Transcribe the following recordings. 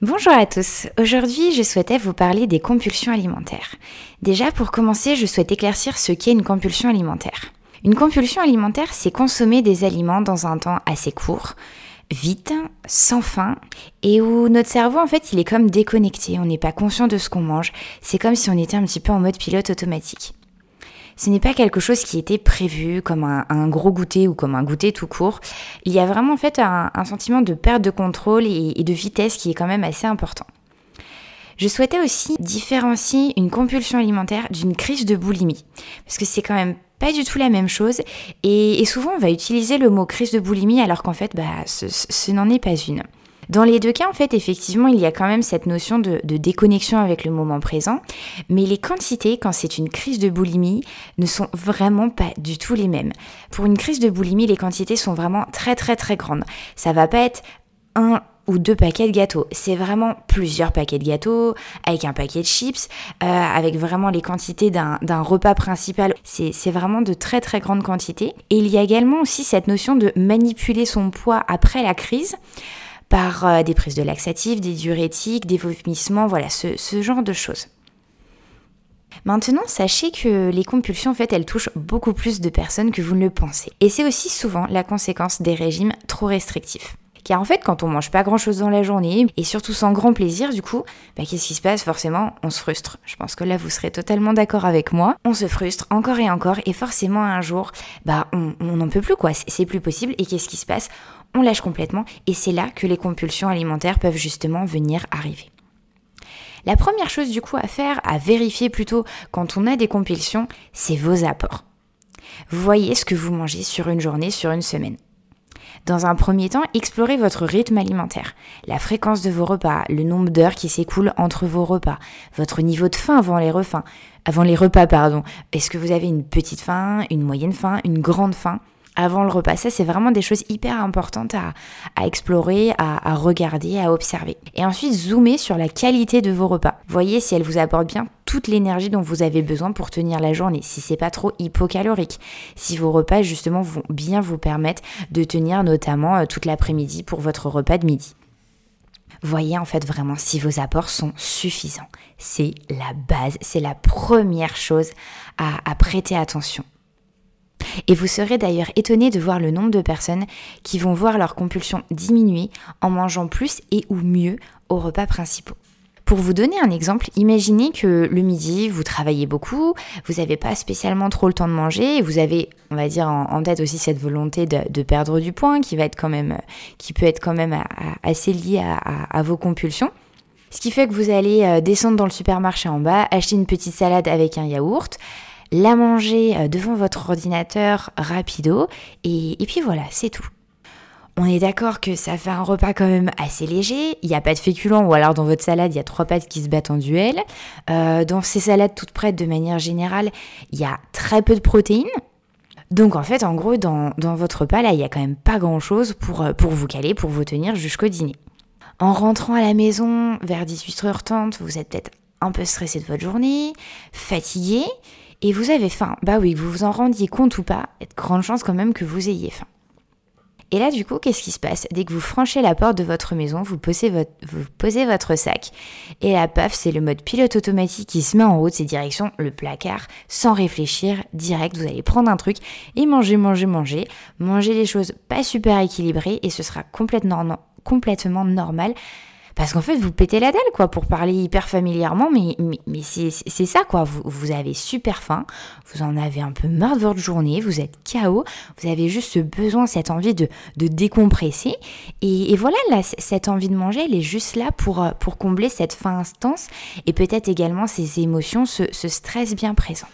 Bonjour à tous. Aujourd'hui, je souhaitais vous parler des compulsions alimentaires. Déjà, pour commencer, je souhaite éclaircir ce qu'est une compulsion alimentaire. Une compulsion alimentaire, c'est consommer des aliments dans un temps assez court, vite, sans fin, et où notre cerveau, en fait, il est comme déconnecté, on n'est pas conscient de ce qu'on mange, c'est comme si on était un petit peu en mode pilote automatique ce n'est pas quelque chose qui était prévu comme un, gros goûter ou comme un goûter tout court. Il y a vraiment en fait un, sentiment de perte de contrôle et, de vitesse qui est quand même assez important. Je souhaitais aussi différencier une compulsion alimentaire d'une crise de boulimie, parce que c'est quand même pas du tout la même chose, et, souvent on va utiliser le mot crise de boulimie alors qu'en fait bah, ce n'en est pas une. Dans les deux cas, en fait, effectivement, il y a quand même cette notion de, déconnexion avec le moment présent, mais les quantités, quand c'est une crise de boulimie, ne sont vraiment pas du tout les mêmes. Pour une crise de boulimie, les quantités sont vraiment très très très grandes. Ça va pas être un ou deux paquets de gâteaux. C'est vraiment plusieurs paquets de gâteaux, avec un paquet de chips, euh, avec vraiment les quantités d'un repas principal. C'est vraiment de très très grandes quantités. Et il y a également aussi cette notion de manipuler son poids après la crise par euh, des prises de laxatifs, des diurétiques, des vomissements, voilà, ce, genre de choses. Maintenant, sachez que les compulsions, en fait, elles touchent beaucoup plus de personnes que vous ne le pensez. Et c'est aussi souvent la conséquence des régimes trop restrictifs. Car en fait, quand on mange pas grand chose dans la journée, et surtout sans grand plaisir, du coup, bah, qu'est-ce qui se passe? Forcément, on se frustre. Je pense que là, vous serez totalement d'accord avec moi. On se frustre encore et encore, et forcément, un jour, bah, on n'en peut plus, quoi. C'est plus possible. Et qu'est-ce qui se passe? On lâche complètement, et c'est là que les compulsions alimentaires peuvent justement venir arriver. La première chose du coup à faire, à vérifier plutôt quand on a des compulsions, c'est vos apports. Voyez ce que vous mangez sur une journée, sur une semaine. Dans un premier temps, explorez votre rythme alimentaire, la fréquence de vos repas, le nombre d'heures qui s'écoulent entre vos repas, votre niveau de faim avant les repas, avant les repas pardon. Est-ce que vous avez une petite faim, une moyenne faim, une grande faim? Avant le repas. Ça, c'est vraiment des choses hyper importantes à, explorer, à, regarder, à observer. Et ensuite, zoomez sur la qualité de vos repas. Voyez si elle vous apporte bien toute l'énergie dont vous avez besoin pour tenir la journée, si c'est pas trop hypocalorique, si vos repas justement vont bien vous permettre de tenir notamment euh, toute l'après-midi pour votre repas de midi. Voyez en fait vraiment si vos apports sont suffisants. C'est la base, c'est la première chose à prêter attention. Et vous serez d'ailleurs étonné de voir le nombre de personnes qui vont voir leur compulsion diminuer en mangeant plus et ou mieux aux repas principaux. Pour vous donner un exemple, imaginez que le midi, vous travaillez beaucoup, vous n'avez pas spécialement trop le temps de manger, et vous avez, on va dire, en, tête aussi cette volonté de, perdre du poids qui va être quand même, peut être quand même assez lié à, vos compulsions. Ce qui fait que vous allez euh, descendre dans le supermarché en bas, acheter une petite salade avec un yaourt, la manger euh, devant votre ordinateur rapido, et, puis voilà, c'est tout. On est d'accord que ça fait un repas quand même assez léger, il n'y a pas de féculents ou alors dans votre salade il y a trois pâtes qui se battent en duel. Euh, dans ces salades toutes prêtes de manière générale, il y a très peu de protéines. Donc en fait en gros dans, votre repas là il n'y a quand même pas grand chose pour, euh, pour vous caler, pour vous tenir jusqu'au dîner. En rentrant à la maison vers 18h30, vous êtes peut-être un peu stressé de votre journée, fatigué, et vous avez faim, bah oui, que vous vous en rendiez compte ou pas, il y a de grandes chances quand même que vous ayez faim. Et là, du coup, qu'est-ce qui se passe? Dès que vous franchez la porte de votre maison, vous posez votre, sac, et là, paf, c'est le mode pilote automatique qui se met en route, c'est direction le placard, sans réfléchir, direct, vous allez prendre un truc et manger, manger, manger, manger des choses pas super équilibrées, et ce sera complètement normal parce qu'en fait, vous pétez la dalle, quoi, pour parler hyper familièrement, mais, mais, c'est ça, quoi. Vous, avez super faim, vous en avez un peu marre de votre journée, vous êtes KO, vous avez juste ce besoin, cette envie de, de décompresser. Et, voilà, là, cette envie de manger, elle est juste là pour, euh, combler cette faim intense et peut-être également ces émotions, ce, ce stress bien présent.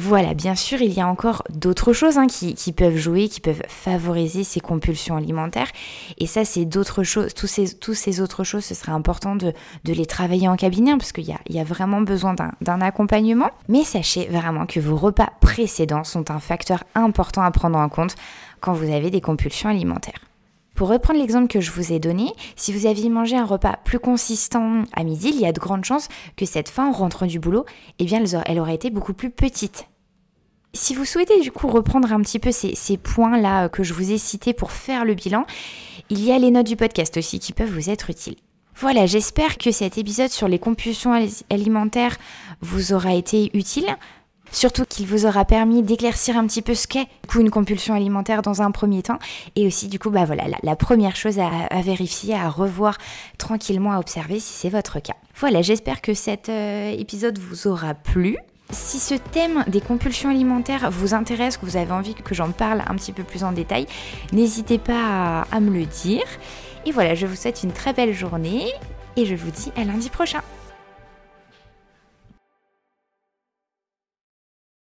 Voilà, bien sûr, il y a encore d'autres choses hein, qui, peuvent jouer, qui peuvent favoriser ces compulsions alimentaires. Et ça, c'est d'autres choses. Tous ces, autres choses, ce serait important de, les travailler en cabinet, hein, parce qu'il y a vraiment besoin d'un accompagnement. Mais sachez vraiment que vos repas précédents sont un facteur important à prendre en compte quand vous avez des compulsions alimentaires. Pour reprendre l'exemple que je vous ai donné, si vous aviez mangé un repas plus consistant à midi, il y a de grandes chances que cette faim en rentrant du boulot, eh bien, elle aurait été beaucoup plus petite. Si vous souhaitez du coup reprendre un petit peu ces, ces points-là que je vous ai cités pour faire le bilan, il y a les notes du podcast aussi qui peuvent vous être utiles. Voilà, j'espère que cet épisode sur les compulsions alimentaires vous aura été utile. Surtout qu'il vous aura permis d'éclaircir un petit peu ce qu'est une compulsion alimentaire dans un premier temps. Et aussi, du coup, bah voilà, la, première chose à, vérifier, à revoir tranquillement, à observer si c'est votre cas. Voilà, j'espère que cet euh, épisode vous aura plu. Si ce thème des compulsions alimentaires vous intéresse, que vous avez envie que j'en parle un petit peu plus en détail, n'hésitez pas à me le dire. Et voilà, je vous souhaite une très belle journée et je vous dis à lundi prochain.